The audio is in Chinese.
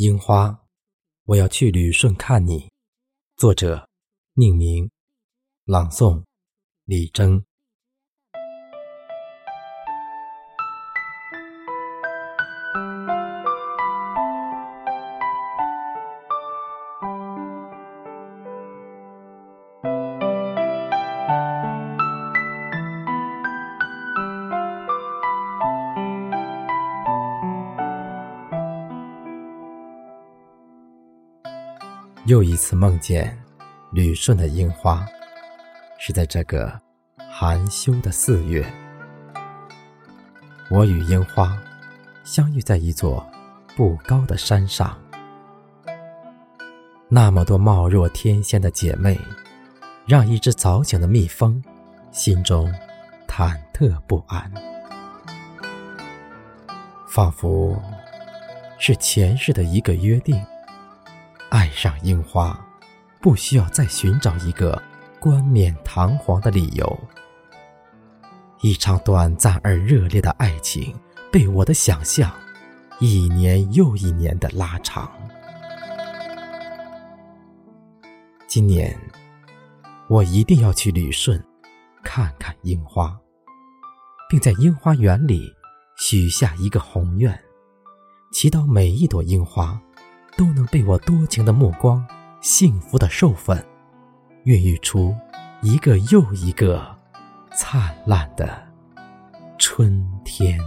樱花，我要去旅顺看你。作者：宁明，朗诵：李征。又一次梦见旅顺的樱花，是在这个含羞的四月。我与樱花相遇在一座不高的山上，那么多貌若天仙的姐妹，让一只早醒的蜜蜂心中忐忑不安，仿佛是前世的一个约定。爱上樱花，不需要再寻找一个冠冕堂皇的理由。一场短暂而热烈的爱情，被我的想象一年又一年的拉长。今年，我一定要去旅顺，看看樱花，并在樱花园里许下一个宏愿，祈祷每一朵樱花。都能被我多情的目光幸福的授粉，孕育出一个又一个灿烂的春天。